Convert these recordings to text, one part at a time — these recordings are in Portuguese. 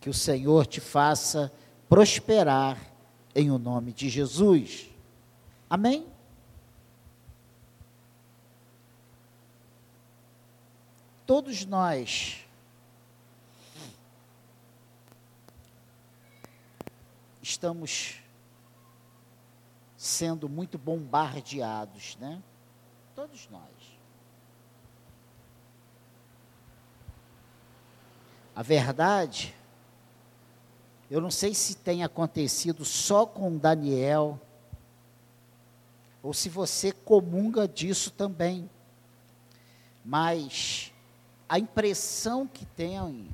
Que o Senhor te faça prosperar em o nome de Jesus. Amém? Todos nós estamos sendo muito bombardeados, né? Todos nós. A verdade, eu não sei se tem acontecido só com Daniel, ou se você comunga disso também, mas a impressão que tenho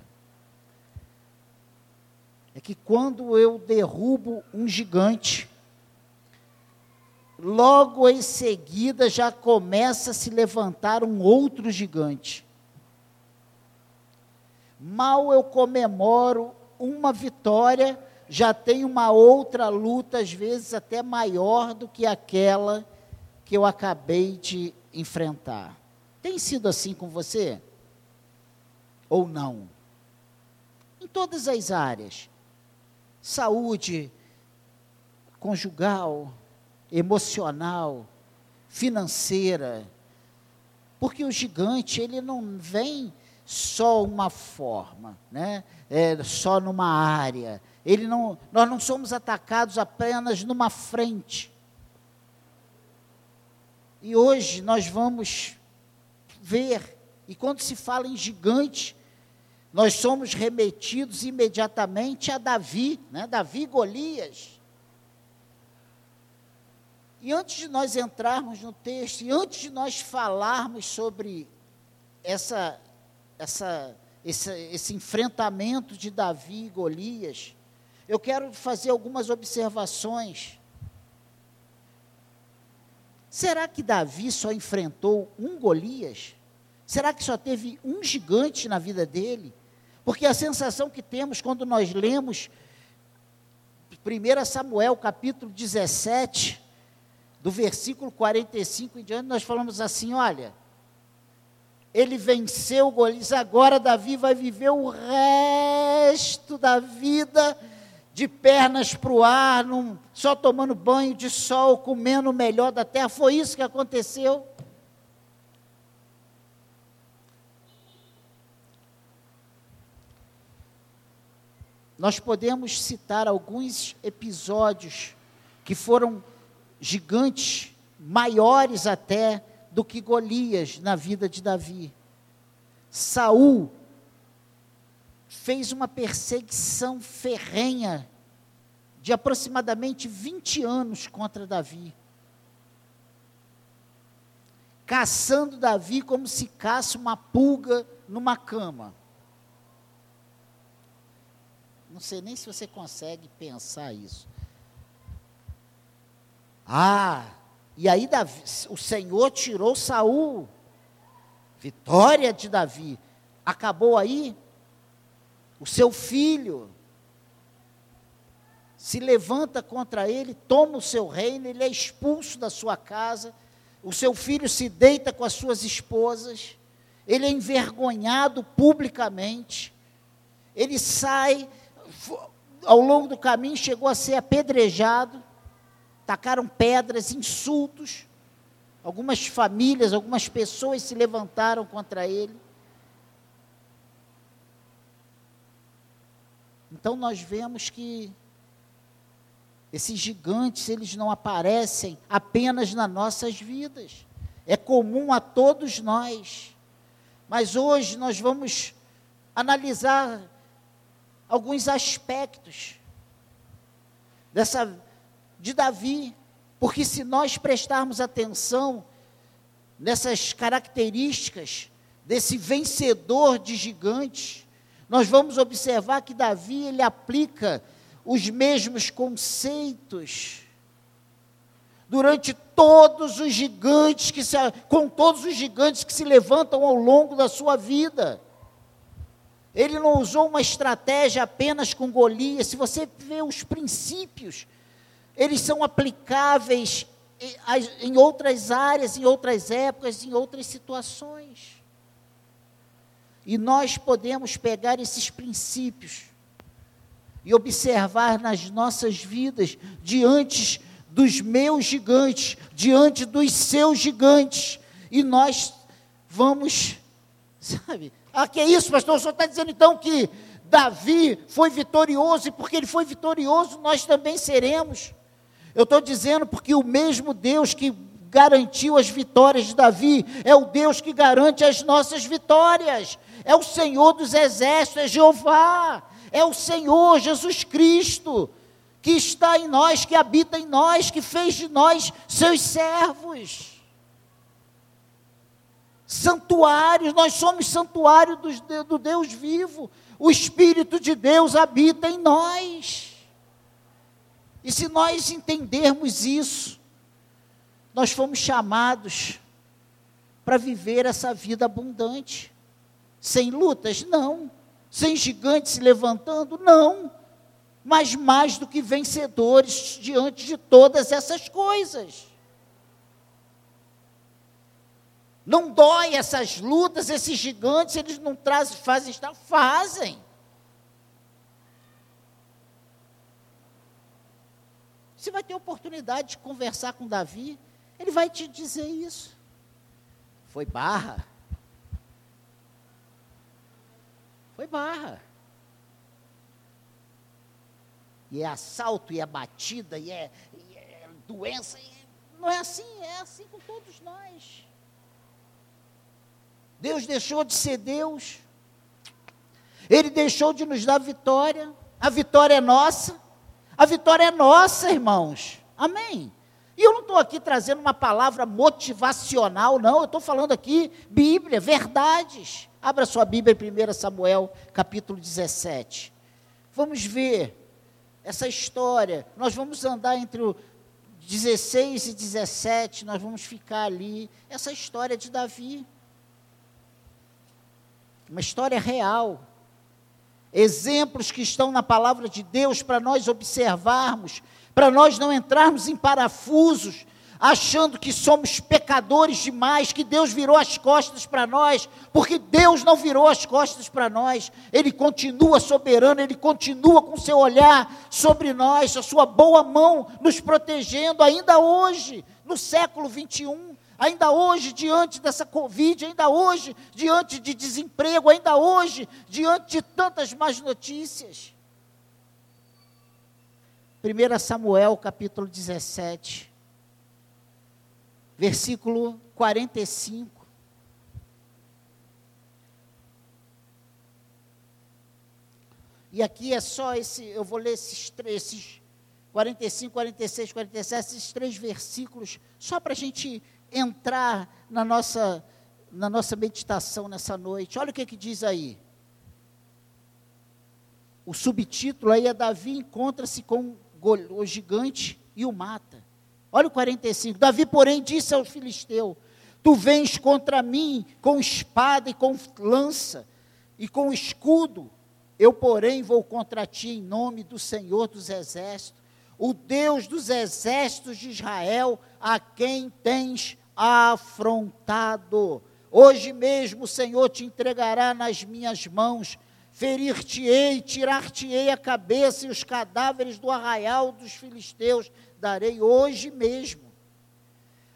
é que quando eu derrubo um gigante, logo em seguida já começa a se levantar um outro gigante. Mal eu comemoro uma vitória, já tem uma outra luta, às vezes até maior do que aquela que eu acabei de enfrentar. Tem sido assim com você? Ou não? Em todas as áreas: saúde, conjugal, emocional, financeira. Porque o gigante, ele não vem só uma forma, né? É, só numa área. Ele não, nós não somos atacados apenas numa frente. E hoje nós vamos ver, e quando se fala em gigante, nós somos remetidos imediatamente a Davi, né? Davi Golias. E antes de nós entrarmos no texto, e antes de nós falarmos sobre essa, essa, esse, esse enfrentamento de Davi e Golias, eu quero fazer algumas observações. Será que Davi só enfrentou um Golias? Será que só teve um gigante na vida dele? Porque a sensação que temos quando nós lemos 1 Samuel capítulo 17, do versículo 45 em diante, nós falamos assim: olha, ele venceu Golias, agora Davi vai viver o resto da vida de pernas para o ar, num, só tomando banho de sol, comendo o melhor da terra. Foi isso que aconteceu. Nós podemos citar alguns episódios que foram gigantes, maiores até do que Golias na vida de Davi. Saul fez uma perseguição ferrenha de aproximadamente 20 anos contra Davi. Caçando Davi como se caça uma pulga numa cama. Não sei nem se você consegue pensar isso. Ah, e aí Davi, o Senhor tirou Saul. Vitória de Davi. Acabou aí? O seu filho se levanta contra ele, toma o seu reino, ele é expulso da sua casa. O seu filho se deita com as suas esposas. Ele é envergonhado publicamente. Ele sai, ao longo do caminho, chegou a ser apedrejado tacaram pedras, insultos. Algumas famílias, algumas pessoas se levantaram contra ele. Então nós vemos que esses gigantes, eles não aparecem apenas nas nossas vidas. É comum a todos nós. Mas hoje nós vamos analisar alguns aspectos dessa de Davi, porque se nós prestarmos atenção nessas características desse vencedor de gigantes, nós vamos observar que Davi ele aplica os mesmos conceitos durante todos os gigantes que se, com todos os gigantes que se levantam ao longo da sua vida. Ele não usou uma estratégia apenas com Golias. Se você vê os princípios eles são aplicáveis em outras áreas, em outras épocas, em outras situações. E nós podemos pegar esses princípios e observar nas nossas vidas, diante dos meus gigantes, diante dos seus gigantes, e nós vamos, sabe? Ah, que é isso, pastor? O senhor está dizendo então que Davi foi vitorioso, e porque ele foi vitorioso, nós também seremos. Eu estou dizendo porque o mesmo Deus que garantiu as vitórias de Davi é o Deus que garante as nossas vitórias. É o Senhor dos exércitos, é Jeová, é o Senhor Jesus Cristo que está em nós, que habita em nós, que fez de nós seus servos santuários, nós somos santuário do, Deus vivo. O Espírito de Deus habita em nós. E se nós entendermos isso, nós fomos chamados para viver essa vida abundante. Sem lutas? Não. Sem gigantes se levantando? Não. Mas mais do que vencedores diante de todas essas coisas. Não dói essas lutas, esses gigantes, eles não trazem, fazem estar, fazem. Você vai ter oportunidade de conversar com Davi, ele vai te dizer isso. Foi barra. Foi barra. E é assalto, e é batida, e é, e é doença. E não é assim, é assim com todos nós. Deus deixou de ser Deus. Ele deixou de nos dar vitória. A vitória é nossa. A vitória é nossa, irmãos. Amém. E eu não estou aqui trazendo uma palavra motivacional, não. Eu estou falando aqui Bíblia, verdades. Abra sua Bíblia em 1 Samuel, capítulo 17. Vamos ver essa história. Nós vamos andar entre o 16 e 17, nós vamos ficar ali. Essa história de Davi uma história real. Exemplos que estão na palavra de Deus para nós observarmos, para nós não entrarmos em parafusos, achando que somos pecadores demais, que Deus virou as costas para nós, porque Deus não virou as costas para nós, Ele continua soberano, Ele continua com seu olhar sobre nós, a sua boa mão nos protegendo ainda hoje, no século 21 ainda hoje, diante dessa Covid, ainda hoje, diante de desemprego, ainda hoje, diante de tantas más notícias. 1 Samuel capítulo 17, versículo 45. E aqui é só esse, eu vou ler esses, esses 45, 46, 47, esses três versículos, só para a gente entrar na nossa, na nossa meditação nessa noite. Olha o que, que diz aí. O subtítulo aí é Davi encontra-se com o gigante e o mata. Olha o 45. Davi, porém, disse ao filisteu: Tu vens contra mim com espada e com lança e com escudo. Eu, porém, vou contra ti em nome do Senhor dos Exércitos, o Deus dos exércitos de Israel, a quem tens afrontado. Hoje mesmo o Senhor te entregará nas minhas mãos, ferir-te-ei, tirar-te-ei a cabeça e os cadáveres do arraial dos filisteus darei hoje mesmo.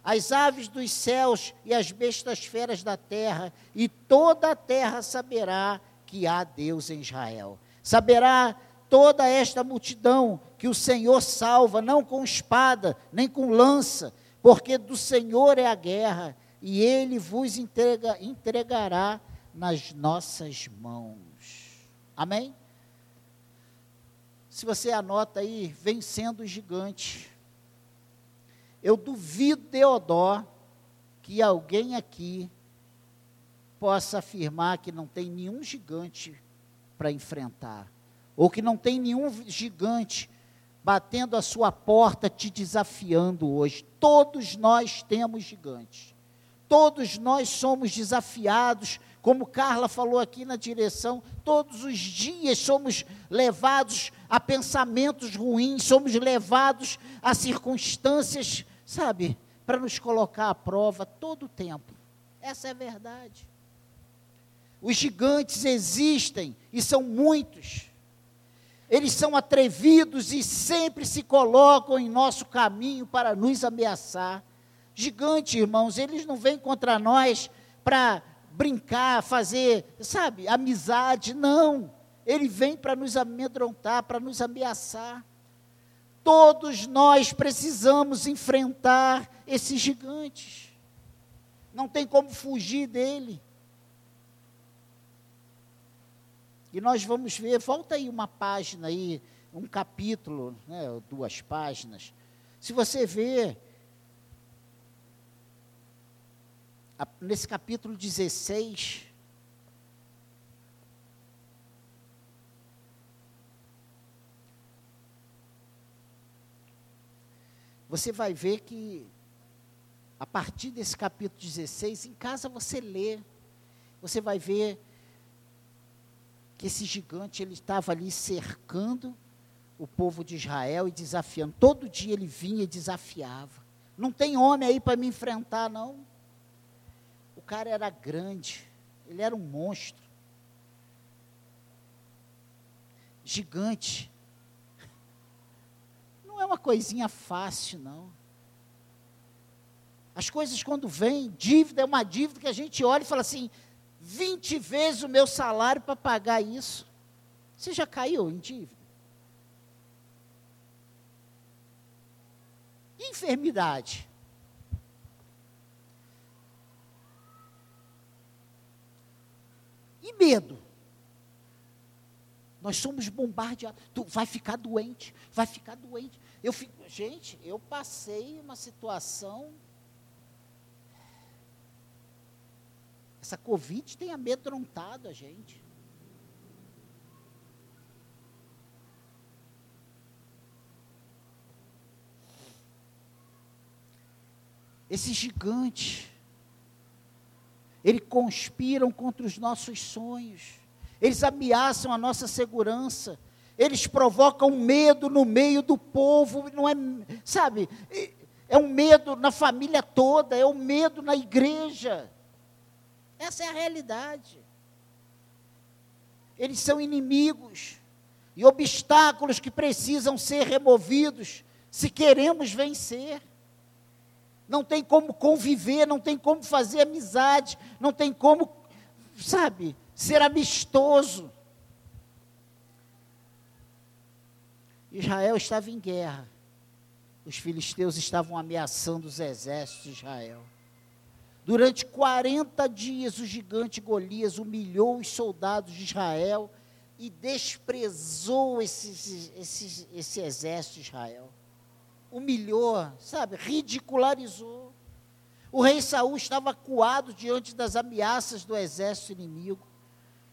As aves dos céus e as bestas feras da terra, e toda a terra saberá que há Deus em Israel. Saberá toda esta multidão que o Senhor salva, não com espada, nem com lança, porque do Senhor é a guerra, e ele vos entrega, entregará nas nossas mãos. Amém? Se você anota aí, vencendo o gigante. Eu duvido, Deodó, que alguém aqui possa afirmar que não tem nenhum gigante para enfrentar, ou que não tem nenhum gigante batendo a sua porta, te desafiando hoje. Todos nós temos gigantes. Todos nós somos desafiados, como Carla falou aqui na direção, todos os dias somos levados a pensamentos ruins, somos levados a circunstâncias, sabe, para nos colocar à prova todo o tempo. Essa é a verdade. Os gigantes existem e são muitos. Eles são atrevidos e sempre se colocam em nosso caminho para nos ameaçar. Gigante, irmãos, eles não vêm contra nós para brincar, fazer, sabe, amizade, não. Ele vem para nos amedrontar, para nos ameaçar. Todos nós precisamos enfrentar esses gigantes. Não tem como fugir dele. E nós vamos ver, volta aí uma página aí, um capítulo, né, duas páginas. Se você vê nesse capítulo 16, você vai ver que a partir desse capítulo 16, em casa você lê, você vai ver que esse gigante ele estava ali cercando o povo de Israel e desafiando. Todo dia ele vinha e desafiava. Não tem homem aí para me enfrentar, não. O cara era grande, ele era um monstro. Gigante. Não é uma coisinha fácil, não. As coisas quando vêm, dívida é uma dívida que a gente olha e fala assim: 20 vezes o meu salário para pagar isso. Você já caiu em dívida? Enfermidade. E medo. Nós somos bombardeados. Tu vai ficar doente, vai ficar doente. Eu fico, gente, eu passei uma situação Essa Covid tem amedrontado a gente. Esse gigante, eles conspiram contra os nossos sonhos, eles ameaçam a nossa segurança, eles provocam medo no meio do povo, não é, sabe, é um medo na família toda, é um medo na igreja. Essa é a realidade. Eles são inimigos e obstáculos que precisam ser removidos se queremos vencer. Não tem como conviver, não tem como fazer amizade, não tem como, sabe, ser amistoso. Israel estava em guerra. Os filisteus estavam ameaçando os exércitos de Israel. Durante 40 dias, o gigante Golias humilhou os soldados de Israel e desprezou esse, esse, esse exército de Israel. Humilhou, sabe, ridicularizou. O rei Saul estava acuado diante das ameaças do exército inimigo.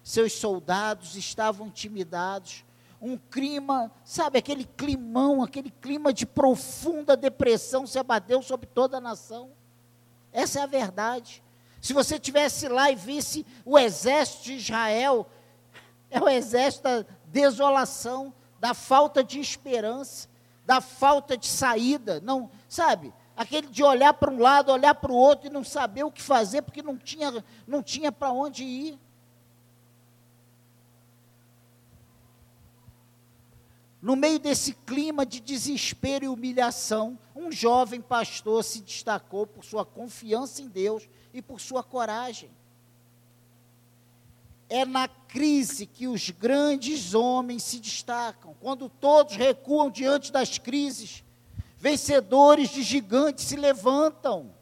Seus soldados estavam intimidados. Um clima, sabe, aquele climão, aquele clima de profunda depressão se abateu sobre toda a nação. Essa é a verdade. Se você tivesse lá e visse o exército de Israel, é o exército da desolação, da falta de esperança, da falta de saída, não, sabe? Aquele de olhar para um lado, olhar para o outro e não saber o que fazer porque não tinha, não tinha para onde ir. No meio desse clima de desespero e humilhação, um jovem pastor se destacou por sua confiança em Deus e por sua coragem. É na crise que os grandes homens se destacam. Quando todos recuam diante das crises, vencedores de gigantes se levantam.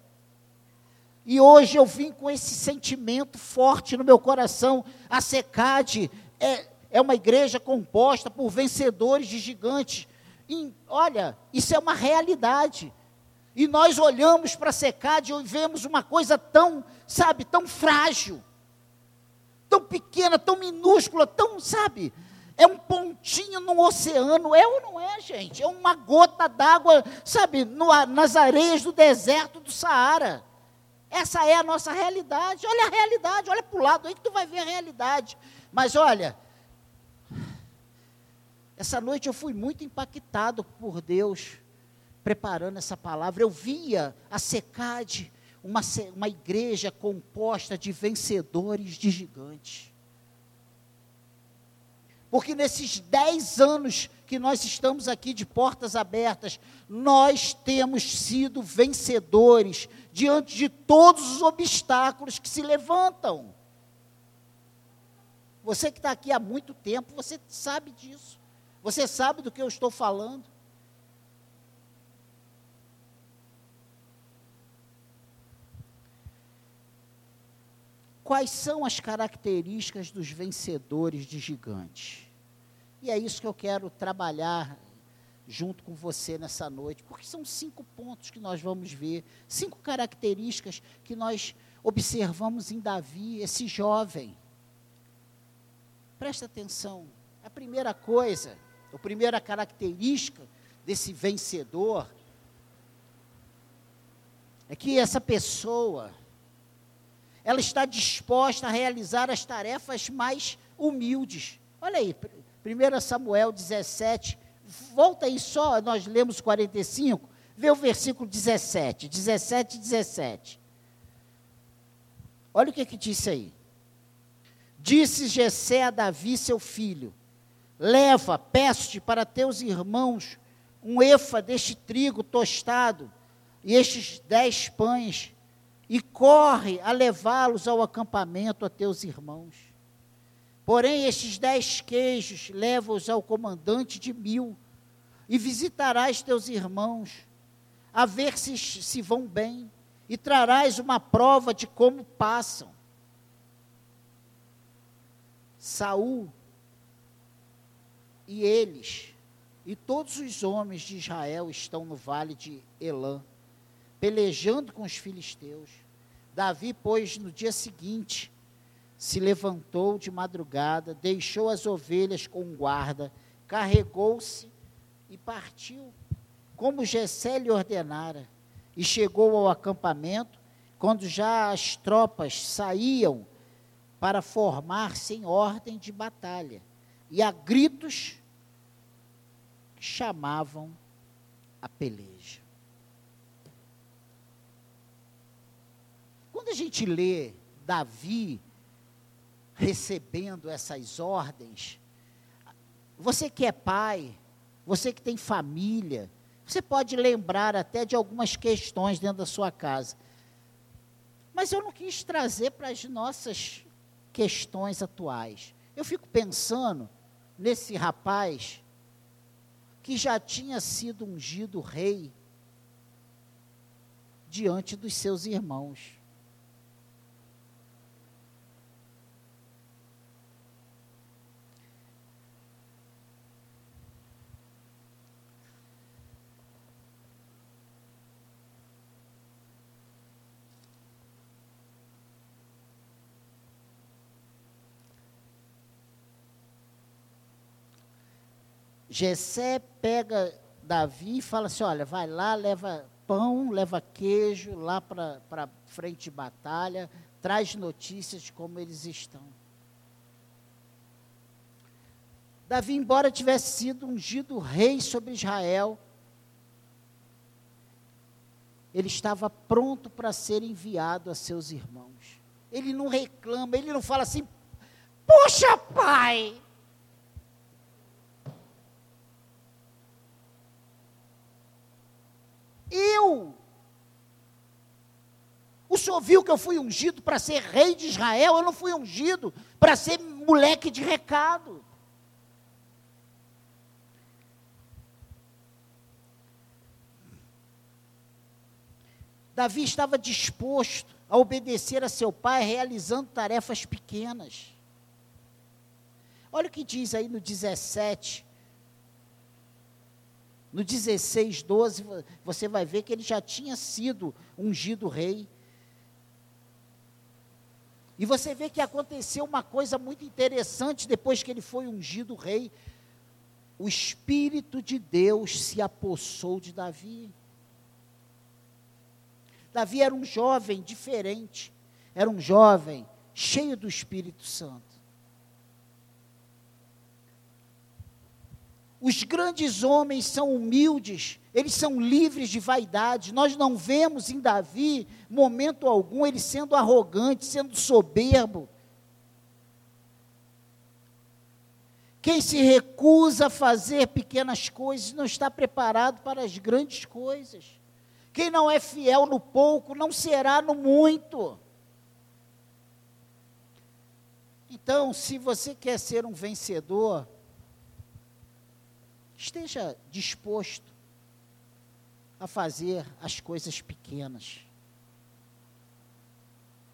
E hoje eu vim com esse sentimento forte no meu coração. A SECAD é, é uma igreja composta por vencedores de gigantes. E, olha, isso é uma realidade. E nós olhamos para a secade e vemos uma coisa tão, sabe, tão frágil, tão pequena, tão minúscula, tão, sabe, é um pontinho no oceano, é ou não é, gente? É uma gota d'água, sabe, no, nas areias do deserto do Saara. Essa é a nossa realidade. Olha a realidade, olha para o lado aí que tu vai ver a realidade. Mas olha, essa noite eu fui muito impactado por Deus preparando essa palavra. Eu via a secade, uma, uma igreja composta de vencedores de gigantes. porque nesses dez anos que nós estamos aqui de portas abertas, nós temos sido vencedores diante de todos os obstáculos que se levantam. Você que está aqui há muito tempo, você sabe disso. Você sabe do que eu estou falando. Quais são as características dos vencedores de gigantes? E é isso que eu quero trabalhar junto com você nessa noite, porque são cinco pontos que nós vamos ver, cinco características que nós observamos em Davi, esse jovem. Presta atenção. A primeira coisa, a primeira característica desse vencedor é que essa pessoa ela está disposta a realizar as tarefas mais humildes. Olha aí, 1 Samuel 17, volta aí só, nós lemos 45, vê o versículo 17, 17 e 17. Olha o que, que disse aí. Disse Jessé a Davi, seu filho, leva, peço-te para teus irmãos um efa deste trigo tostado e estes dez pães e corre a levá-los ao acampamento a teus irmãos. Porém, estes dez queijos leva-os ao comandante de mil, e visitarás teus irmãos, a ver se se vão bem, e trarás uma prova de como passam. Saul e eles e todos os homens de Israel estão no vale de Elã pelejando com os filisteus. Davi, pois, no dia seguinte, se levantou de madrugada, deixou as ovelhas com guarda, carregou-se e partiu, como Jessé lhe ordenara, e chegou ao acampamento, quando já as tropas saíam para formar-se em ordem de batalha, e a gritos chamavam a peleja. Quando a gente lê Davi recebendo essas ordens, você que é pai, você que tem família, você pode lembrar até de algumas questões dentro da sua casa. Mas eu não quis trazer para as nossas questões atuais. Eu fico pensando nesse rapaz que já tinha sido ungido rei diante dos seus irmãos. Jessé pega Davi e fala assim: olha, vai lá, leva pão, leva queijo lá para frente de batalha, traz notícias de como eles estão. Davi, embora tivesse sido ungido rei sobre Israel, ele estava pronto para ser enviado a seus irmãos. Ele não reclama, ele não fala assim: Poxa, pai, Eu. O senhor viu que eu fui ungido para ser rei de Israel? Eu não fui ungido para ser moleque de recado. Davi estava disposto a obedecer a seu pai, realizando tarefas pequenas. Olha o que diz aí no 17 no 16, 12, você vai ver que ele já tinha sido ungido rei. E você vê que aconteceu uma coisa muito interessante depois que ele foi ungido rei. O Espírito de Deus se apossou de Davi. Davi era um jovem diferente, era um jovem cheio do Espírito Santo. Os grandes homens são humildes, eles são livres de vaidade. Nós não vemos em Davi, momento algum, ele sendo arrogante, sendo soberbo. Quem se recusa a fazer pequenas coisas não está preparado para as grandes coisas. Quem não é fiel no pouco não será no muito. Então, se você quer ser um vencedor, esteja disposto a fazer as coisas pequenas.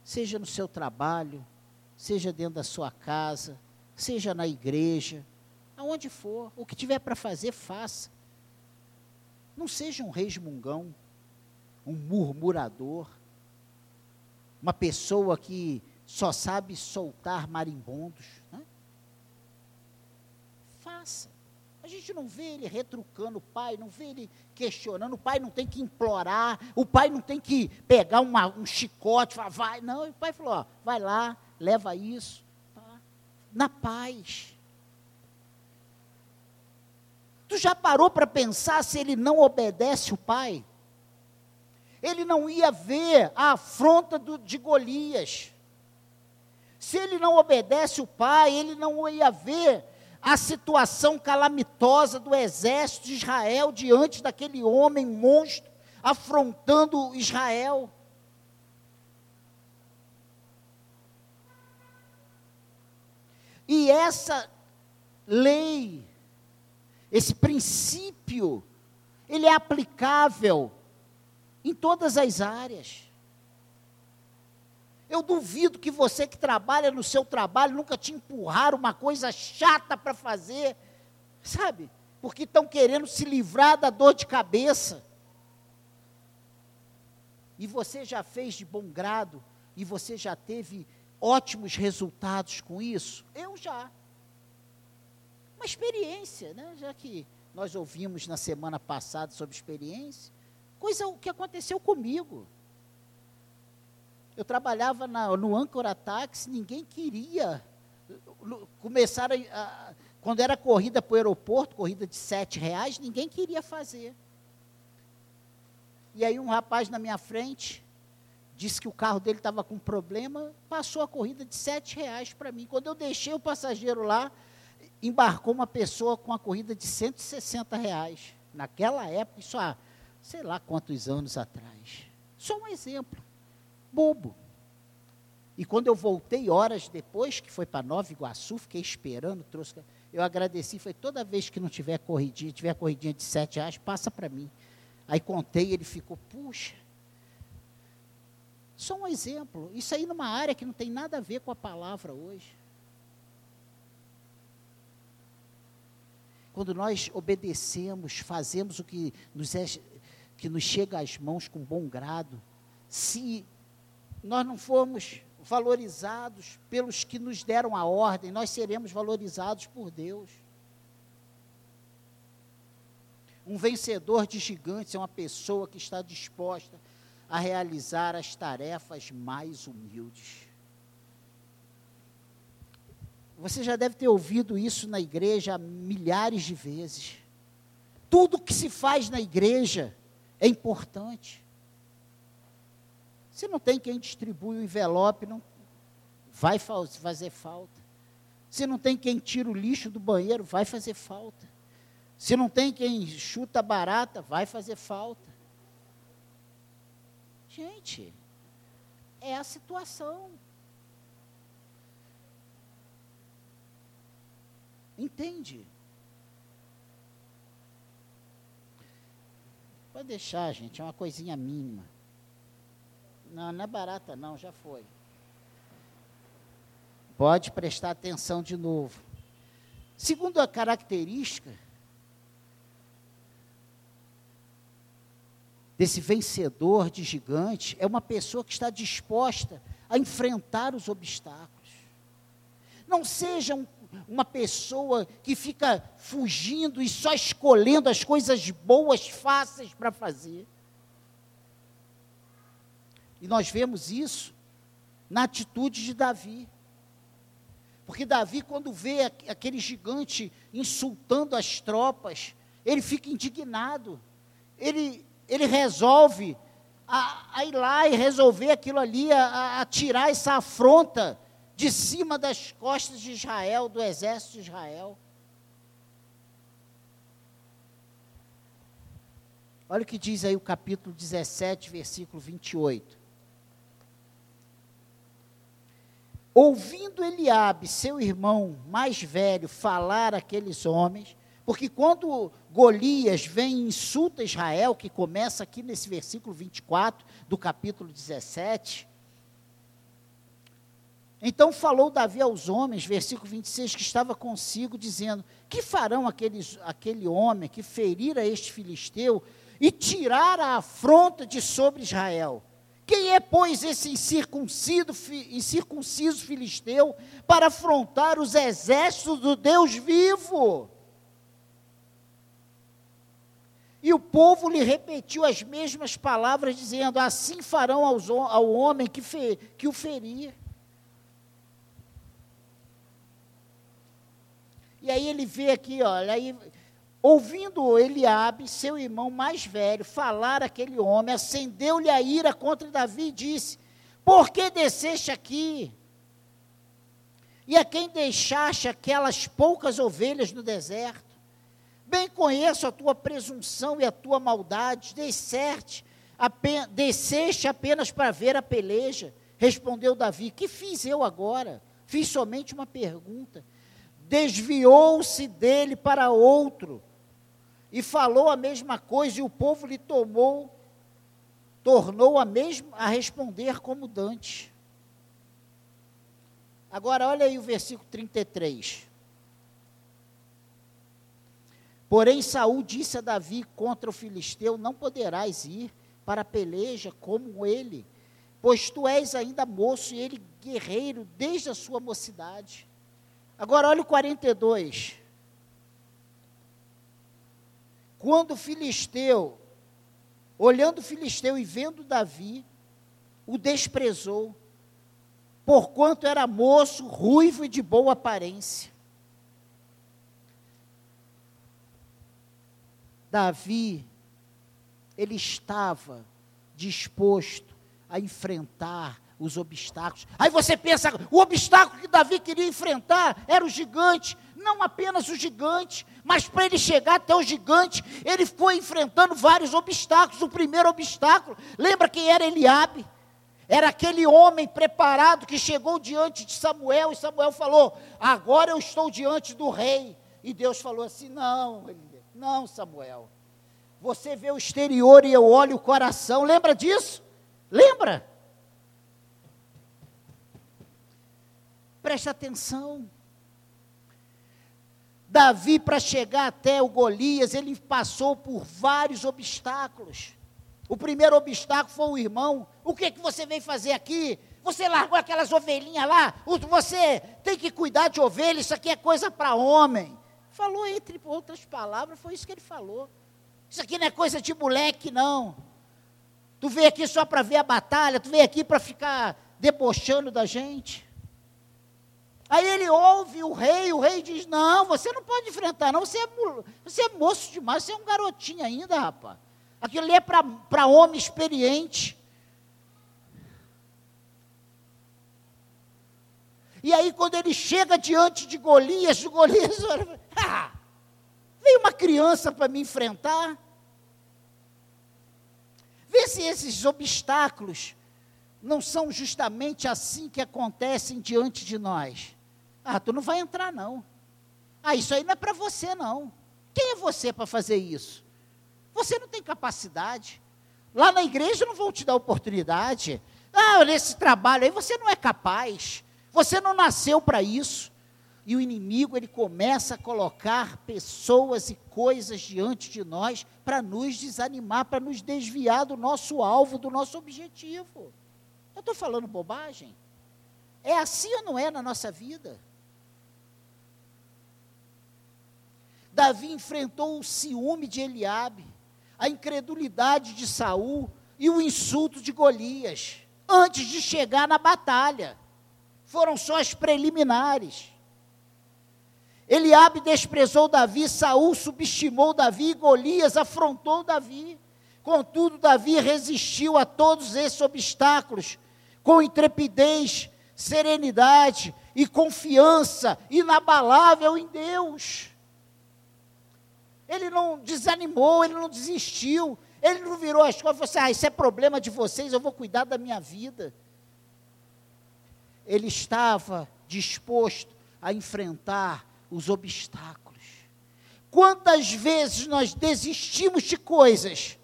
Seja no seu trabalho, seja dentro da sua casa, seja na igreja, aonde for, o que tiver para fazer, faça. Não seja um resmungão, um murmurador, uma pessoa que só sabe soltar marimbondos. Né? Faça. Gente não vê ele retrucando o pai, não vê ele questionando, o pai não tem que implorar, o pai não tem que pegar uma, um chicote falar, vai. Não, o pai falou, ó, vai lá, leva isso. Tá? Na paz. Tu já parou para pensar se ele não obedece o pai? Ele não ia ver a afronta do, de Golias. Se ele não obedece o pai, ele não ia ver a situação calamitosa do exército de Israel diante daquele homem monstro afrontando Israel. E essa lei, esse princípio, ele é aplicável em todas as áreas. Eu duvido que você que trabalha no seu trabalho nunca te empurrar uma coisa chata para fazer, sabe? Porque estão querendo se livrar da dor de cabeça. E você já fez de bom grado, e você já teve ótimos resultados com isso? Eu já. Uma experiência, né? Já que nós ouvimos na semana passada sobre experiência, coisa que aconteceu comigo. Eu trabalhava na, no Ancora Táxi, ninguém queria começar a, a, quando era corrida para o aeroporto, corrida de sete reais, ninguém queria fazer. E aí um rapaz na minha frente disse que o carro dele estava com problema, passou a corrida de sete reais para mim. Quando eu deixei o passageiro lá, embarcou uma pessoa com a corrida de 160 reais. Naquela época, isso há sei lá quantos anos atrás. Só um exemplo bobo. E quando eu voltei horas depois, que foi para Nova Iguaçu, fiquei esperando, trouxe. Eu agradeci, foi toda vez que não tiver corridinha, tiver corridinha de sete reais, passa para mim. Aí contei, ele ficou, puxa. Só um exemplo. Isso aí numa área que não tem nada a ver com a palavra hoje. Quando nós obedecemos, fazemos o que nos, é, que nos chega às mãos com bom grado, se nós não formos valorizados pelos que nos deram a ordem, nós seremos valorizados por Deus. Um vencedor de gigantes é uma pessoa que está disposta a realizar as tarefas mais humildes. Você já deve ter ouvido isso na igreja milhares de vezes. Tudo que se faz na igreja é importante. Se não tem quem distribui o envelope, não vai fazer falta. Se não tem quem tira o lixo do banheiro, vai fazer falta. Se não tem quem chuta barata, vai fazer falta. Gente, é a situação. Entende? Pode deixar, gente, é uma coisinha mínima. Não, não é barata não, já foi. Pode prestar atenção de novo. Segundo a característica desse vencedor de gigante, é uma pessoa que está disposta a enfrentar os obstáculos. Não seja um, uma pessoa que fica fugindo e só escolhendo as coisas boas, fáceis para fazer. E nós vemos isso na atitude de Davi. Porque Davi, quando vê aquele gigante insultando as tropas, ele fica indignado. Ele, ele resolve a, a ir lá e resolver aquilo ali, a, a tirar essa afronta de cima das costas de Israel, do exército de Israel. Olha o que diz aí o capítulo 17, versículo 28. Ouvindo Eliabe, seu irmão mais velho, falar aqueles homens, porque quando Golias vem e insulta Israel, que começa aqui nesse versículo 24 do capítulo 17, então falou Davi aos homens, versículo 26, que estava consigo, dizendo: Que farão aqueles, aquele homem que ferir a este filisteu e tirar a afronta de sobre Israel? Quem é, pois, esse incircunciso, incircunciso filisteu para afrontar os exércitos do Deus vivo? E o povo lhe repetiu as mesmas palavras, dizendo: Assim farão aos, ao homem que, fe, que o ferir. E aí ele vê aqui, olha, aí, ouvindo Eliabe, seu irmão mais velho, falar aquele homem, acendeu-lhe a ira contra Davi e disse: Por que desceste aqui? E a quem deixaste aquelas poucas ovelhas no deserto? Bem conheço a tua presunção e a tua maldade, desceste, apenas, desceste apenas para ver a peleja. Respondeu Davi: Que fiz eu agora? Fiz somente uma pergunta desviou-se dele para outro e falou a mesma coisa e o povo lhe tomou tornou a mesma a responder como Dante. Agora olha aí o versículo 33. Porém Saul disse a Davi contra o filisteu: Não poderás ir para a peleja como ele, pois tu és ainda moço e ele guerreiro desde a sua mocidade. Agora olha o 42. Quando o filisteu, olhando o filisteu e vendo Davi, o desprezou, porquanto era moço, ruivo e de boa aparência. Davi, ele estava disposto a enfrentar os obstáculos. Aí você pensa, o obstáculo que Davi queria enfrentar era o gigante, não apenas o gigante, mas para ele chegar até o gigante, ele foi enfrentando vários obstáculos. O primeiro obstáculo, lembra quem era Eliabe? Era aquele homem preparado que chegou diante de Samuel e Samuel falou: "Agora eu estou diante do rei". E Deus falou assim: "Não, não, Samuel. Você vê o exterior e eu olho o coração. Lembra disso? Lembra? Presta atenção. Davi, para chegar até o Golias, ele passou por vários obstáculos. O primeiro obstáculo foi o irmão. O que, que você veio fazer aqui? Você largou aquelas ovelhinhas lá? Você tem que cuidar de ovelha, isso aqui é coisa para homem. Falou, entre outras palavras, foi isso que ele falou. Isso aqui não é coisa de moleque, não. Tu veio aqui só para ver a batalha, tu veio aqui para ficar debochando da gente. Aí ele ouve o rei, o rei diz: Não, você não pode enfrentar, não, você é, você é moço demais, você é um garotinho ainda, rapaz. Aquilo ali é para homem experiente. E aí, quando ele chega diante de Golias, Golias olha, ah, uma criança para me enfrentar. Vê se esses obstáculos não são justamente assim que acontecem diante de nós. Ah, tu não vai entrar não. Ah, isso aí não é para você não. Quem é você para fazer isso? Você não tem capacidade. Lá na igreja não vão te dar oportunidade. Ah, nesse trabalho aí você não é capaz. Você não nasceu para isso. E o inimigo, ele começa a colocar pessoas e coisas diante de nós para nos desanimar, para nos desviar do nosso alvo, do nosso objetivo. Eu estou falando bobagem? É assim ou não é na nossa vida? Davi enfrentou o ciúme de Eliabe, a incredulidade de Saul e o insulto de Golias, antes de chegar na batalha. Foram só as preliminares. Eliabe desprezou Davi, Saul subestimou Davi, Golias afrontou Davi. Contudo, Davi resistiu a todos esses obstáculos com intrepidez, serenidade e confiança inabalável em Deus ele não desanimou, ele não desistiu, Ele não virou as costas e falou assim: ah, isso é problema de vocês, eu vou cuidar da minha vida. Ele estava disposto a enfrentar os obstáculos. Quantas vezes nós desistimos de coisas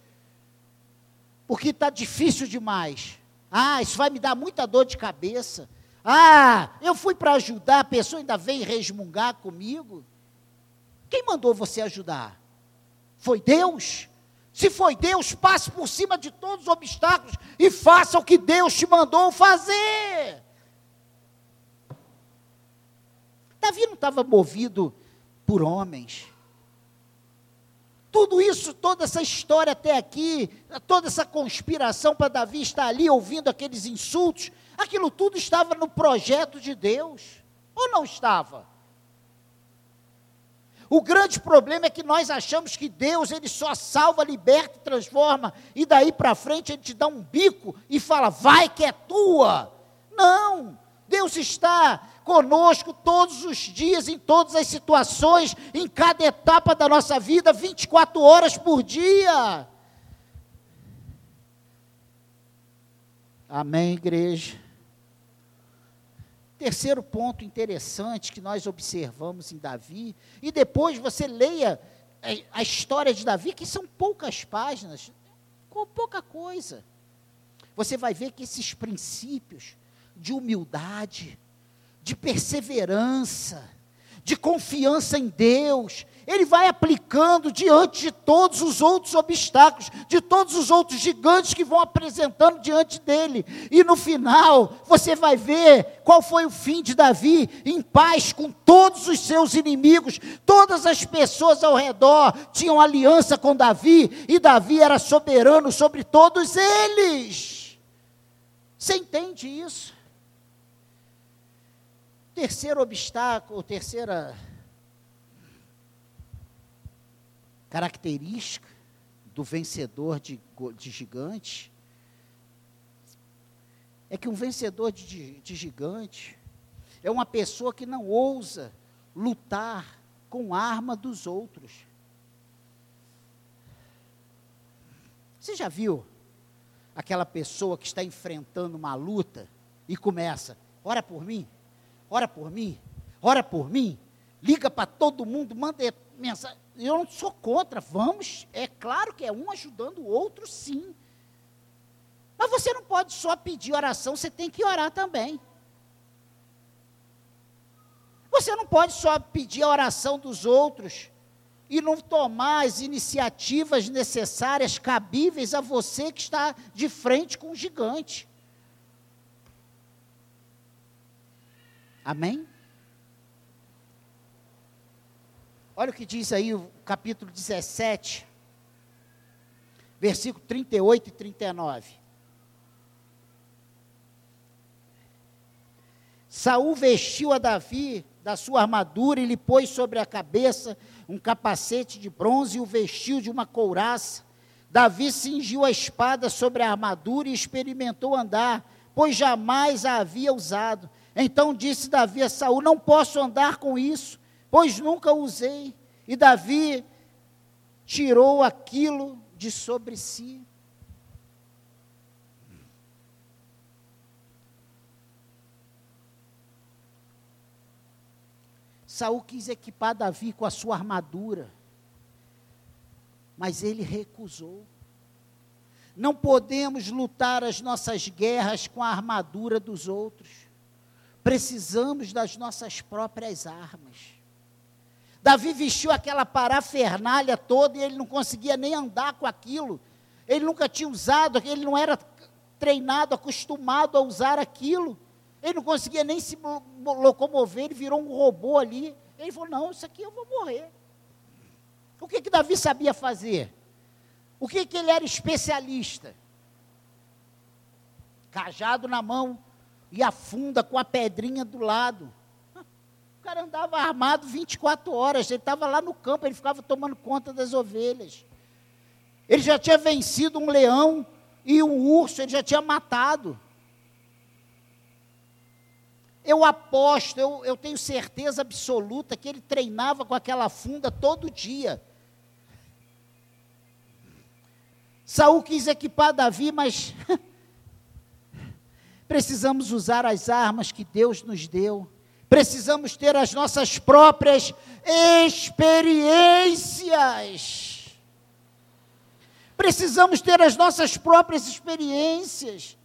porque está difícil demais? Ah, isso vai me dar muita dor de cabeça. Ah, eu fui para ajudar, a pessoa ainda vem resmungar comigo. Quem mandou você ajudar? Foi Deus? Se foi Deus, passe por cima de todos os obstáculos e faça o que Deus te mandou fazer. Davi não estava movido por homens. Tudo isso, toda essa história até aqui, toda essa conspiração para Davi estar ali ouvindo aqueles insultos, aquilo tudo estava no projeto de Deus, ou não estava? O grande problema é que nós achamos que Deus ele só salva, liberta e transforma, e daí para frente ele te dá um bico e fala: "Vai que é tua". Não! Deus está conosco todos os dias, em todas as situações, em cada etapa da nossa vida, 24 horas por dia. Amém, igreja? Terceiro ponto interessante que nós observamos em Davi, e depois você leia a história de Davi, que são poucas páginas, com pouca coisa. Você vai ver que esses princípios de humildade, de perseverança, de confiança em Deus, ele vai aplicando diante de todos os outros obstáculos, de todos os outros gigantes que vão apresentando diante dele. E no final, você vai ver qual foi o fim de Davi, em paz com todos os seus inimigos. Todas as pessoas ao redor tinham aliança com Davi, e Davi era soberano sobre todos eles. Você entende isso? Terceiro obstáculo, terceira característica do vencedor de, de gigante é que um vencedor de, de gigante é uma pessoa que não ousa lutar com arma dos outros. Você já viu aquela pessoa que está enfrentando uma luta e começa, ora por mim, ora por mim, ora por mim, liga para todo mundo, manda mensagem eu não sou contra, vamos, é claro que é um ajudando o outro, sim. Mas você não pode só pedir oração, você tem que orar também. Você não pode só pedir a oração dos outros e não tomar as iniciativas necessárias, cabíveis a você que está de frente com o gigante. Amém? Olha o que diz aí o capítulo 17, versículo 38 e 39. Saul vestiu a Davi da sua armadura e lhe pôs sobre a cabeça um capacete de bronze e o vestiu de uma couraça. Davi cingiu a espada sobre a armadura e experimentou andar, pois jamais a havia usado. Então disse Davi a Saul: Não posso andar com isso pois nunca usei. E Davi tirou aquilo de sobre si. Saul quis equipar Davi com a sua armadura, mas ele recusou. Não podemos lutar as nossas guerras com a armadura dos outros. Precisamos das nossas próprias armas. Davi vestiu aquela parafernália toda e ele não conseguia nem andar com aquilo. Ele nunca tinha usado, ele não era treinado, acostumado a usar aquilo. Ele não conseguia nem se locomover, ele virou um robô ali. Ele falou: Não, isso aqui eu vou morrer. O que, que Davi sabia fazer? O que, que ele era especialista? Cajado na mão e afunda com a pedrinha do lado cara andava armado 24 horas, ele estava lá no campo, ele ficava tomando conta das ovelhas. Ele já tinha vencido um leão e um urso, ele já tinha matado. Eu aposto, eu, eu tenho certeza absoluta que ele treinava com aquela funda todo dia. Saul quis equipar Davi, mas precisamos usar as armas que Deus nos deu. Precisamos ter as nossas próprias experiências. Precisamos ter as nossas próprias experiências.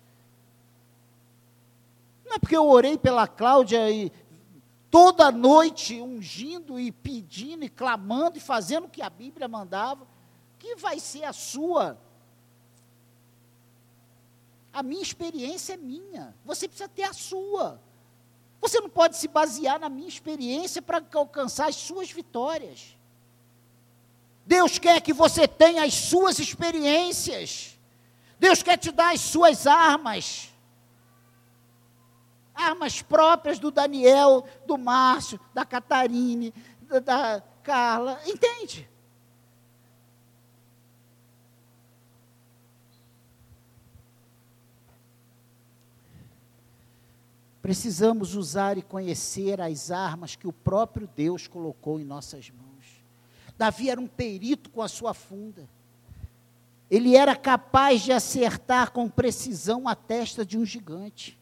Não é porque eu orei pela Cláudia e toda noite ungindo e pedindo e clamando e fazendo o que a Bíblia mandava, que vai ser a sua. A minha experiência é minha, você precisa ter a sua. Você não pode se basear na minha experiência para alcançar as suas vitórias. Deus quer que você tenha as suas experiências. Deus quer te dar as suas armas armas próprias do Daniel, do Márcio, da Catarine, da, Carla, entende? Precisamos usar e conhecer as armas que o próprio Deus colocou em nossas mãos. Davi era um perito com a sua funda. Ele era capaz de acertar com precisão a testa de um gigante.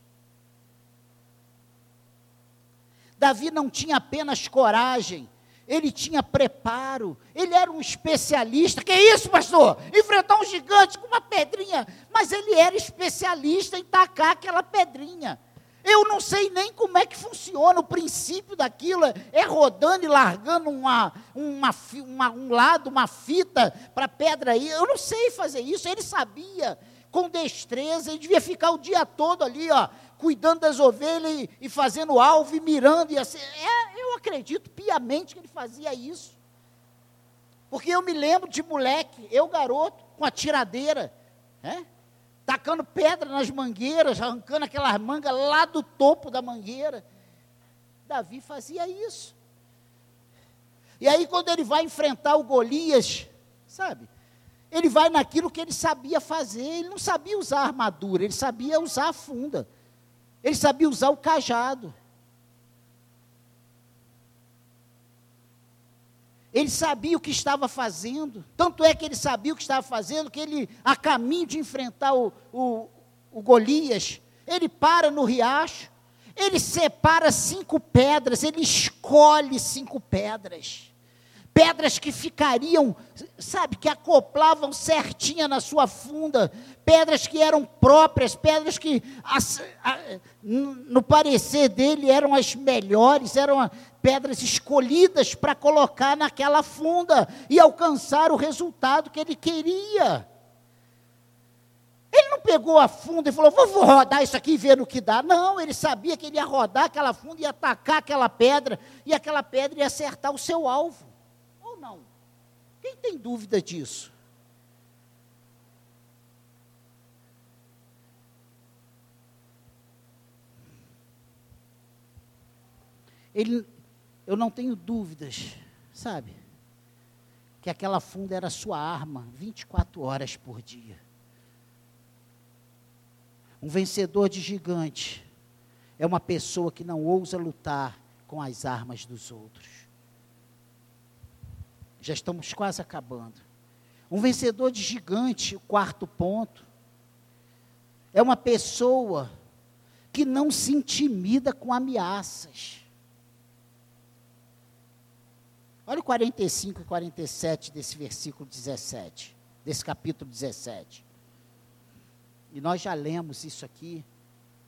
Davi não tinha apenas coragem, ele tinha preparo, ele era um especialista. Que isso, pastor? Enfrentar um gigante com uma pedrinha. Mas ele era especialista em tacar aquela pedrinha. Eu não sei nem como é que funciona o princípio daquilo, é rodando e largando uma, uma, uma um lado, uma fita para a pedra aí. Eu não sei fazer isso. Ele sabia com destreza, ele devia ficar o dia todo ali, ó, cuidando das ovelhas e, e fazendo alvo e mirando. E assim. É, eu acredito piamente que ele fazia isso. Porque eu me lembro de moleque, eu garoto, com a tiradeira, né? Tacando pedra nas mangueiras, arrancando aquelas mangas lá do topo da mangueira. Davi fazia isso. E aí, quando ele vai enfrentar o Golias, sabe? Ele vai naquilo que ele sabia fazer. Ele não sabia usar armadura, ele sabia usar a funda. Ele sabia usar o cajado. Ele sabia o que estava fazendo. Tanto é que ele sabia o que estava fazendo, que ele, a caminho de enfrentar o, o, o Golias, ele para no riacho, ele separa cinco pedras, ele escolhe cinco pedras pedras que ficariam, sabe, que acoplavam certinha na sua funda, pedras que eram próprias, pedras que, as, a, no parecer dele, eram as melhores, eram pedras escolhidas para colocar naquela funda e alcançar o resultado que ele queria. Ele não pegou a funda e falou, vou, vou rodar isso aqui e ver o que dá. Não, ele sabia que ele ia rodar aquela funda e atacar aquela pedra, e aquela pedra ia acertar o seu alvo não? Quem tem dúvida disso? Ele, eu não tenho dúvidas, sabe? Que aquela funda era sua arma 24 horas por dia. Um vencedor de gigante é uma pessoa que não ousa lutar com as armas dos outros. Já estamos quase acabando. Um vencedor de gigante, o quarto ponto, é uma pessoa que não se intimida com ameaças. Olha o 45 e 47 desse versículo 17, desse capítulo 17. E nós já lemos isso aqui,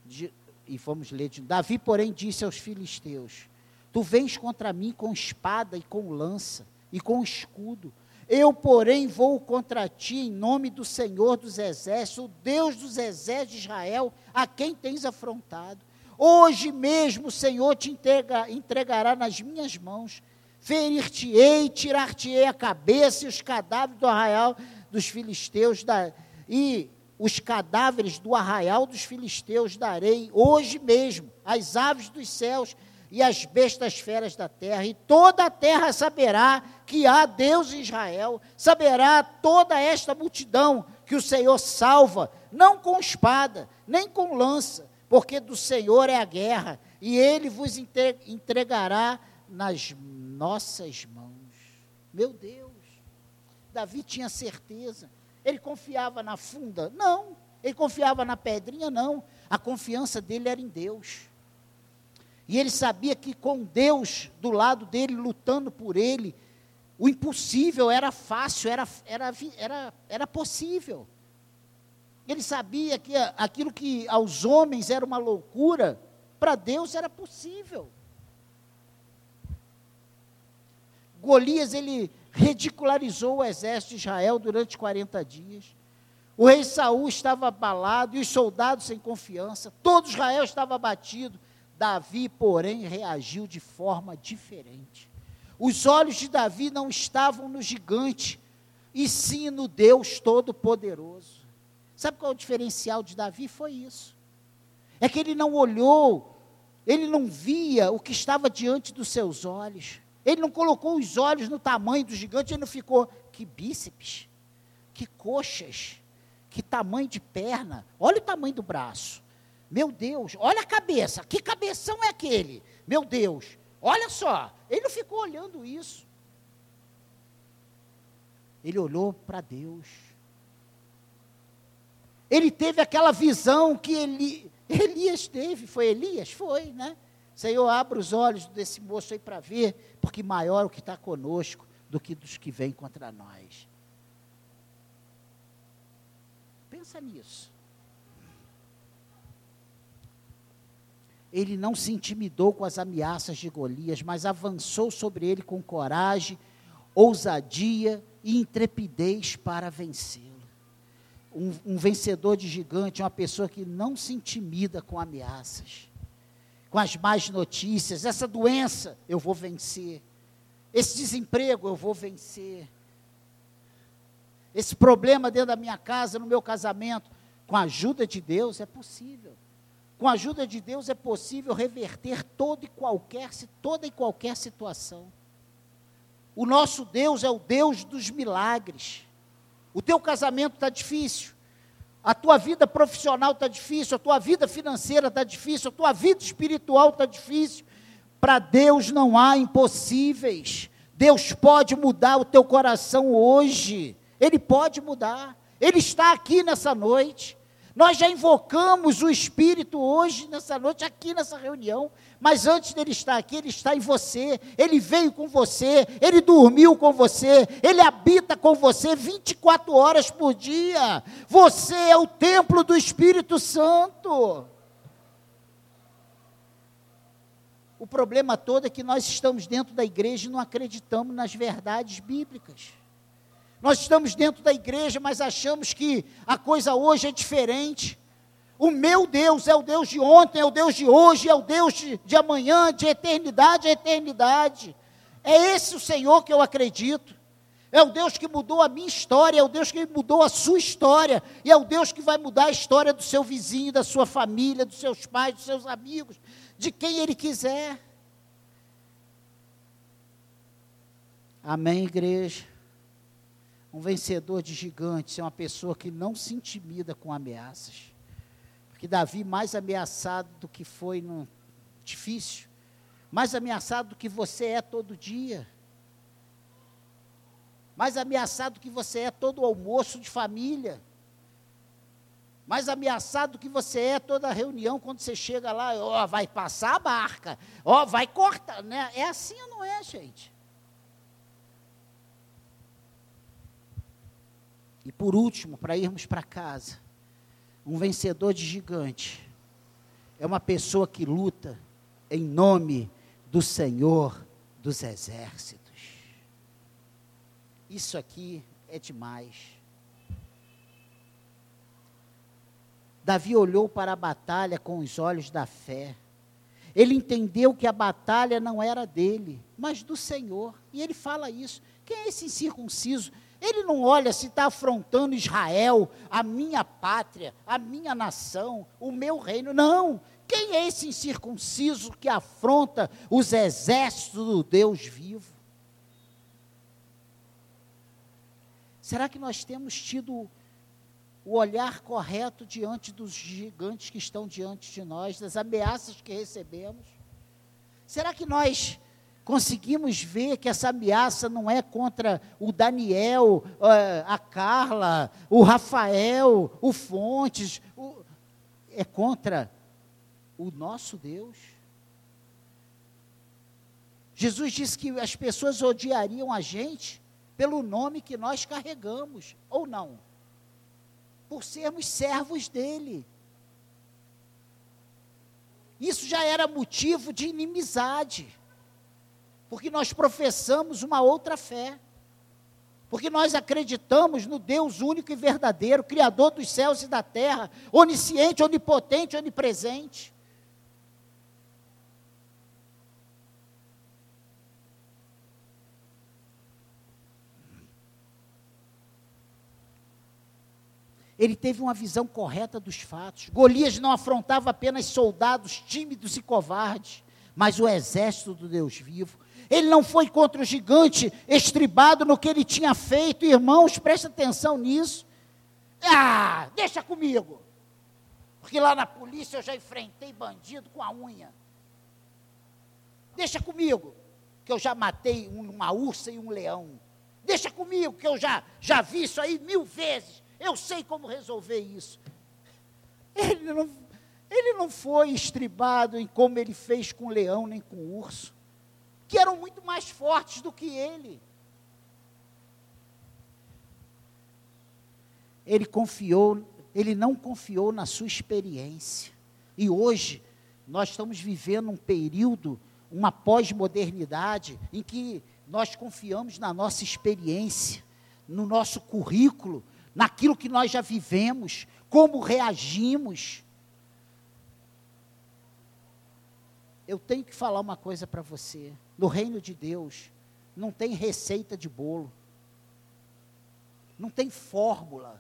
de, e vamos ler de Davi, porém, disse aos filisteus: Tu vens contra mim com espada e com lança, e com escudo. Eu, porém, vou contra ti em nome do Senhor dos Exércitos, o Deus dos Exércitos de Israel, a quem tens afrontado. Hoje mesmo o Senhor te entrega, entregará nas minhas mãos. Ferir-te-ei, tirar-te-ei a cabeça e os cadáveres do arraial dos filisteus, da, e os cadáveres do arraial dos filisteus darei hoje mesmo às aves dos céus e as bestas feras da terra, e toda a terra saberá que há Deus em Israel, saberá toda esta multidão que o Senhor salva, não com espada, nem com lança, porque do Senhor é a guerra, e ele vos entregará nas nossas mãos. Meu Deus, Davi tinha certeza Ele confiava na funda? Não. Ele confiava na pedrinha? Não. A confiança dele era em Deus. E ele sabia que com Deus do lado dele, lutando por ele, o impossível era fácil, era, era, era, era possível. Ele sabia que aquilo que aos homens era uma loucura, para Deus era possível. Golias, ele ridicularizou o exército de Israel durante 40 dias. O rei Saul estava abalado e os soldados sem confiança. Todo Israel estava abatido. Davi, porém, reagiu de forma diferente. Os olhos de Davi não estavam no gigante, e sim no Deus Todo-Poderoso. Sabe qual é o diferencial de Davi? Foi isso. É que ele não olhou, ele não via o que estava diante dos seus olhos. Ele não colocou os olhos no tamanho do gigante, ele não ficou, que bíceps, que coxas, que tamanho de perna, olha o tamanho do braço. Meu Deus, olha a cabeça, que cabeção é aquele? Meu Deus, olha só, ele não ficou olhando isso. Ele olhou para Deus. Ele teve aquela visão que Eli, Elias teve, foi Elias? Foi, né? Senhor, abra os olhos desse moço aí para ver, porque maior o que está conosco do que dos que vêm contra nós. Pensa nisso. Ele não se intimidou com as ameaças de Golias, mas avançou sobre ele com coragem, ousadia e intrepidez para vencê-lo. Um, um vencedor de gigante uma pessoa que não se intimida com ameaças com as más notícias. Essa doença eu vou vencer. Esse desemprego eu vou vencer. Esse problema dentro da minha casa, no meu casamento, com a ajuda de Deus é possível. Com a ajuda de Deus é possível reverter toda e qualquer, toda e qualquer situação. O nosso Deus é o Deus dos milagres. O teu casamento está difícil a tua vida profissional está difícil, a tua vida financeira está difícil, a tua vida espiritual está difícil. Para Deus não há impossíveis. Deus pode mudar o teu coração hoje. Ele pode mudar. Ele está aqui nessa noite. Nós já invocamos o Espírito hoje, nessa noite, aqui nessa reunião. Mas antes dele estar aqui, ele está em você. Ele veio com você. Ele dormiu com você. Ele habita com você 24 horas por dia. Você é o templo do Espírito Santo. O problema todo é que nós estamos dentro da igreja e não acreditamos nas verdades bíblicas. Nós estamos dentro da igreja, mas achamos que a coisa hoje é diferente. O meu Deus é o Deus de ontem, é o Deus de hoje, é o Deus de, de amanhã, de eternidade a eternidade. É esse o Senhor que eu acredito. É o Deus que mudou a minha história, é o Deus que mudou a sua história, e é o Deus que vai mudar a história do seu vizinho, da sua família, dos seus pais, dos seus amigos, de quem Ele quiser. Amém, igreja? Um vencedor de gigantes é uma pessoa que não se intimida com ameaças. Porque Davi, mais ameaçado do que foi no difícil, mais ameaçado do que você é todo dia, mais ameaçado do que você é todo almoço de família, mais ameaçado do que você é toda reunião quando você chega lá, ó, vai passar a barca, ó, vai cortar, né? É assim ou não é, gente? E por último, para irmos para casa, um vencedor de gigante é uma pessoa que luta em nome do Senhor dos exércitos. Isso aqui é demais. Davi olhou para a batalha com os olhos da fé. Ele entendeu que a batalha não era dele, mas do Senhor. E ele fala isso. Quem é esse incircunciso ele não olha se está afrontando Israel, a minha pátria, a minha nação, o meu reino. Não. Quem é esse incircunciso que afronta os exércitos do Deus vivo? Será que nós temos tido o olhar correto diante dos gigantes que estão diante de nós, das ameaças que recebemos? Será que nós conseguimos ver que essa ameaça não é contra o Daniel, eh, a Carla, o Rafael, o Fontes, é contra o nosso Deus. Jesus disse que as pessoas odiariam a gente pelo nome que nós carregamos, ou não, por sermos servos dele. Isso já era motivo de inimizade, porque nós professamos uma outra fé, porque nós acreditamos no Deus único e verdadeiro, Criador dos céus e da terra, onisciente, onipotente, onipresente. ele teve uma visão correta dos fatos. Golias não afrontava apenas soldados tímidos e covardes, mas o exército do Deus vivo. Ele não foi contra o gigante estribado no que ele tinha feito, irmãos, presta atenção nisso. Ah, deixa comigo. Porque lá na polícia eu já enfrentei bandido com a unha. Deixa comigo, que eu já matei uma ursa e um leão. Deixa comigo, que eu já, já vi isso aí mil vezes. Eu sei como resolver isso. Ele não, ele não foi estribado em como ele fez com o leão nem com o urso, que eram muito mais fortes do que ele. Ele confiou, ele não confiou na sua experiência. E hoje nós estamos vivendo um período, uma pós-modernidade, em que nós confiamos na nossa experiência, no nosso currículo, naquilo que nós já vivemos, como reagimos. Eu tenho que falar uma coisa para você. No reino de Deus, não tem receita de bolo. Não tem fórmula.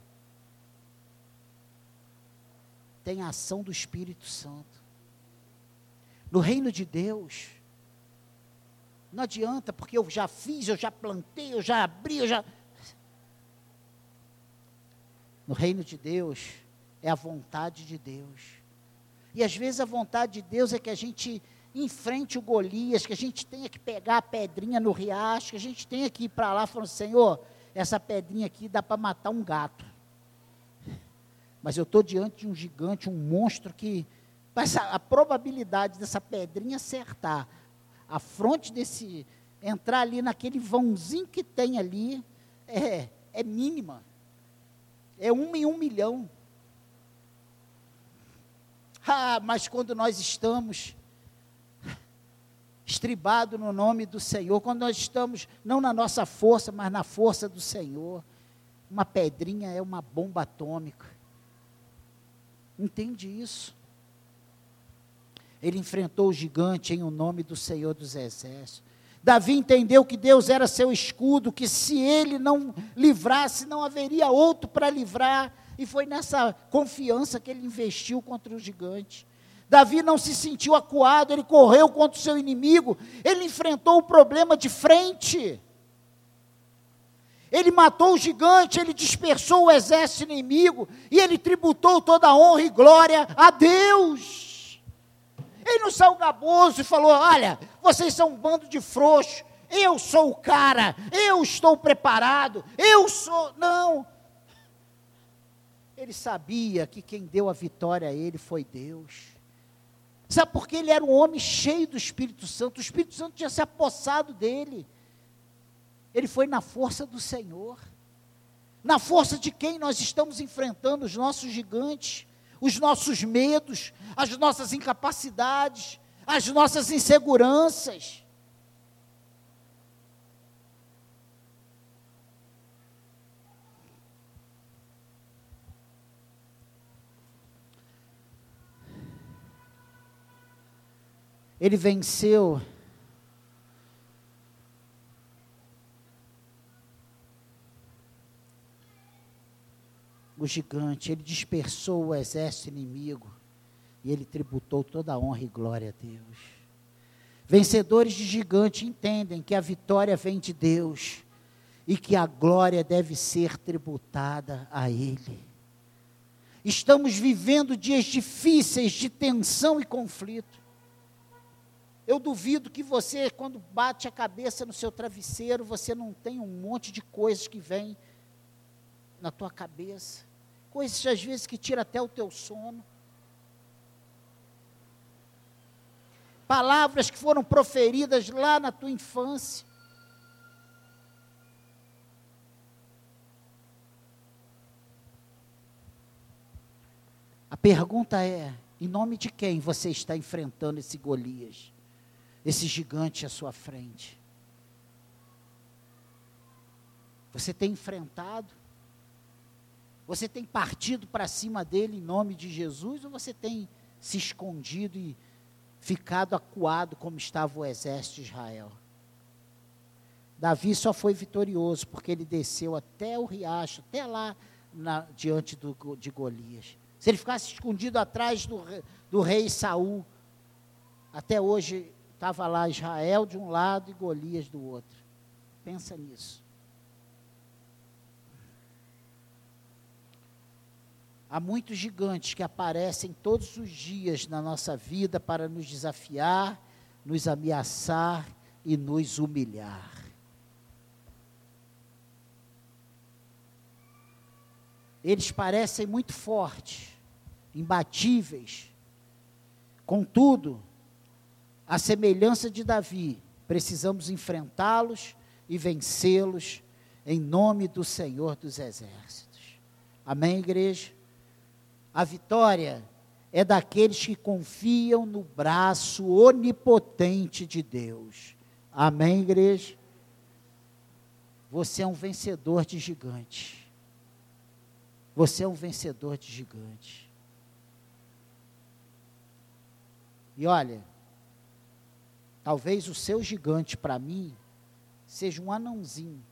Tem a ação do Espírito Santo. No reino de Deus, não adianta, porque eu já fiz, eu já plantei, eu já abri, eu já no reino de Deus é a vontade de Deus. E às vezes a vontade de Deus é que a gente enfrente o Golias, que a gente tenha que pegar a pedrinha no riacho, que a gente tenha que ir para lá falando, Senhor, essa pedrinha aqui dá para matar um gato. Mas eu estou diante de um gigante, um monstro que a probabilidade dessa pedrinha acertar a fronte desse, entrar ali naquele vãozinho que tem ali, é, é mínima. É uma em um milhão. Ah, mas quando nós estamos estribado no nome do Senhor, quando nós estamos não na nossa força, mas na força do Senhor, uma pedrinha é uma bomba atômica. Entende isso? Ele enfrentou o gigante em o nome do Senhor dos Exércitos. Davi entendeu que Deus era seu escudo, que se ele não livrasse, não haveria outro para livrar, e foi nessa confiança que ele investiu contra o gigante. Davi não se sentiu acuado, ele correu contra o seu inimigo, ele enfrentou o problema de frente. Ele matou o gigante, ele dispersou o exército inimigo e ele tributou toda a honra e glória a Deus. Ele não saiu gaboso e falou: Olha, vocês são um bando de frouxos, eu sou o cara, eu estou preparado, eu sou. Não. Ele sabia que quem deu a vitória a ele foi Deus. Sabe por que ele era um homem cheio do Espírito Santo? O Espírito Santo tinha se apossado dele. Ele foi na força do Senhor. Na força de quem nós estamos enfrentando os nossos gigantes os nossos medos, as nossas incapacidades, as nossas inseguranças. Ele venceu o gigante, ele dispersou o exército inimigo e ele tributou toda a honra e glória a Deus. Vencedores de gigante entendem que a vitória vem de Deus e que a glória deve ser tributada a Ele. Estamos vivendo dias difíceis de tensão e conflito. Eu duvido que você, quando bate a cabeça no seu travesseiro, você não tem um monte de coisas que vem na tua cabeça. Coisas, às vezes, que tira até o teu sono. Palavras que foram proferidas lá na tua infância. A pergunta é: em nome de quem você está enfrentando esse Golias? Esse gigante à sua frente. Você tem enfrentado? Você tem partido para cima dele em nome de Jesus ou você tem se escondido e ficado acuado como estava o exército de Israel? Davi só foi vitorioso porque ele desceu até o riacho, até lá na, diante do, de Golias. Se ele ficasse escondido atrás do, do rei Saul, até hoje Estava lá Israel de um lado e Golias do outro. Pensa nisso. Há muitos gigantes que aparecem todos os dias na nossa vida para nos desafiar, nos ameaçar e nos humilhar. Eles parecem muito fortes, imbatíveis. Contudo, a semelhança de Davi, precisamos enfrentá-los e vencê-los em nome do Senhor dos Exércitos. Amém, igreja? A vitória é daqueles que confiam no braço onipotente de Deus. Amém, igreja? Você é um vencedor de gigante. Você é um vencedor de gigante. E olha, Talvez o seu gigante para mim seja um anãozinho.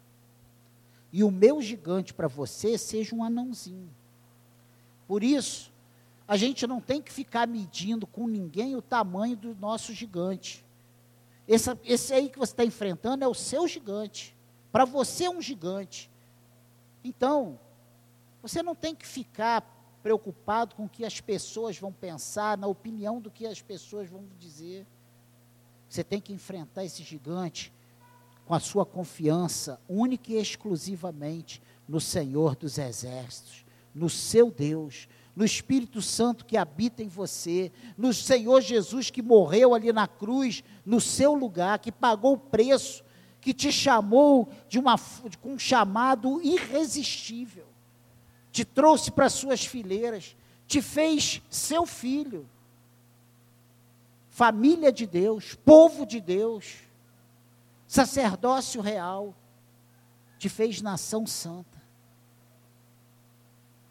E o meu gigante para você seja um anãozinho. Por isso, a gente não tem que ficar medindo com ninguém o tamanho do nosso gigante. Esse, esse aí que você está enfrentando é o seu gigante. Para você é um gigante. Então, você não tem que ficar preocupado com o que as pessoas vão pensar, na opinião do que as pessoas vão dizer. Você tem que enfrentar esse gigante com a sua confiança única e exclusivamente no Senhor dos Exércitos, no seu Deus, no Espírito Santo que habita em você, no Senhor Jesus que morreu ali na cruz, no seu lugar, que pagou o preço, que te chamou de uma, com um chamado irresistível, te trouxe para suas fileiras, te fez seu filho família de Deus, povo de Deus, sacerdócio real, te fez nação santa.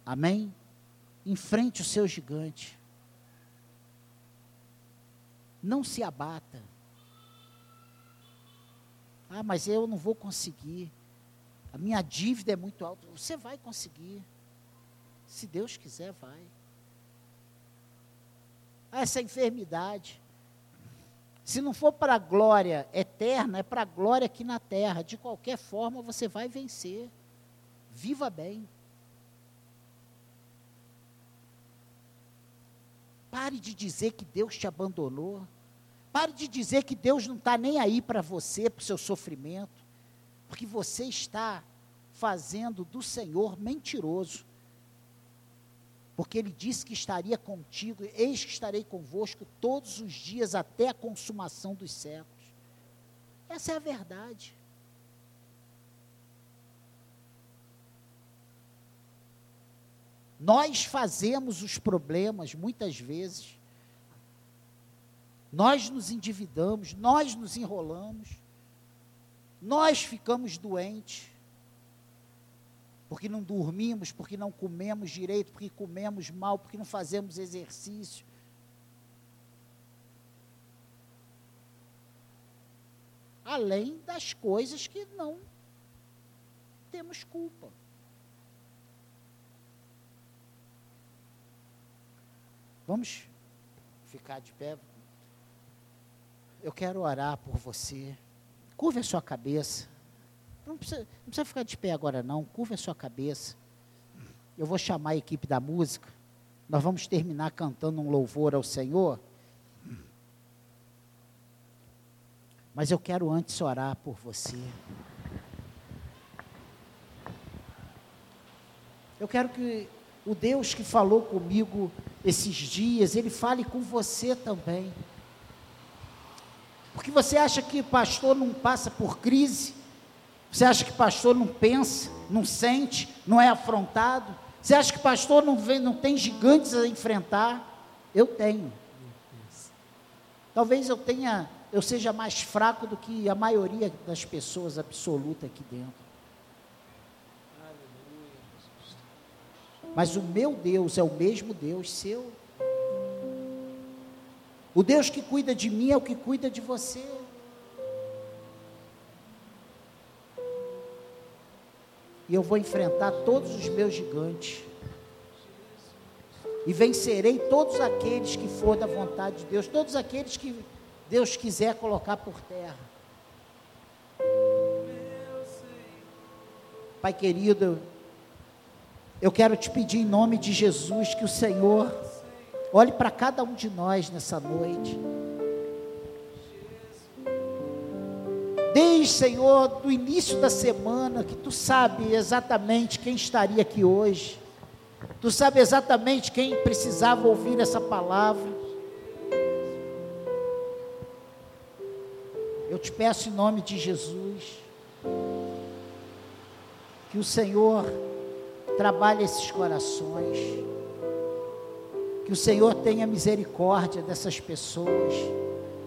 Amém? Enfrente o seu gigante. Não se abata. Ah, mas eu não vou conseguir. A minha dívida é muito alta. Você vai conseguir. Se Deus quiser, vai. Ah, essa enfermidade. Se não for para a glória eterna, é para a glória aqui na terra. De qualquer forma, você vai vencer. Viva bem. Pare de dizer que Deus te abandonou. Pare de dizer que Deus não está nem aí para você, para o seu sofrimento. Porque você está fazendo do Senhor mentiroso porque ele disse que estaria contigo, eis que estarei convosco todos os dias até a consumação dos séculos. Essa é a verdade. Nós fazemos os problemas muitas vezes, nós nos endividamos, nós nos enrolamos, nós ficamos doentes, porque não dormimos, porque não comemos direito, porque comemos mal, porque não fazemos exercício. Além das coisas que não temos culpa. Vamos ficar de pé. Eu quero orar por você. Curva a sua cabeça. Não precisa, não precisa ficar de pé agora, não. Curva a sua cabeça. Eu vou chamar a equipe da música. Nós vamos terminar cantando um louvor ao Senhor. Mas eu quero antes orar por você. Eu quero que o Deus que falou comigo esses dias, ele fale com você também. Porque você acha que pastor não passa por crise? Você acha que pastor não pensa, não sente, não é afrontado? Você acha que pastor não, vê, não tem gigantes a enfrentar? Eu tenho. Talvez eu tenha, eu seja mais fraco do que a maioria das pessoas absoluta aqui dentro. Mas o meu Deus é o mesmo Deus seu. O Deus que cuida de mim é o que cuida de você. E eu vou enfrentar todos os meus gigantes. E vencerei todos aqueles que for da vontade de Deus, todos aqueles que Deus quiser colocar por terra. Pai querido, eu quero te pedir em nome de Jesus que o Senhor olhe para cada um de nós nessa noite. Desde, Senhor, do início da semana, que tu sabe exatamente quem estaria aqui hoje. Tu sabe exatamente quem precisava ouvir essa palavra. Eu te peço em nome de Jesus que o Senhor trabalhe esses corações. Que o Senhor tenha misericórdia dessas pessoas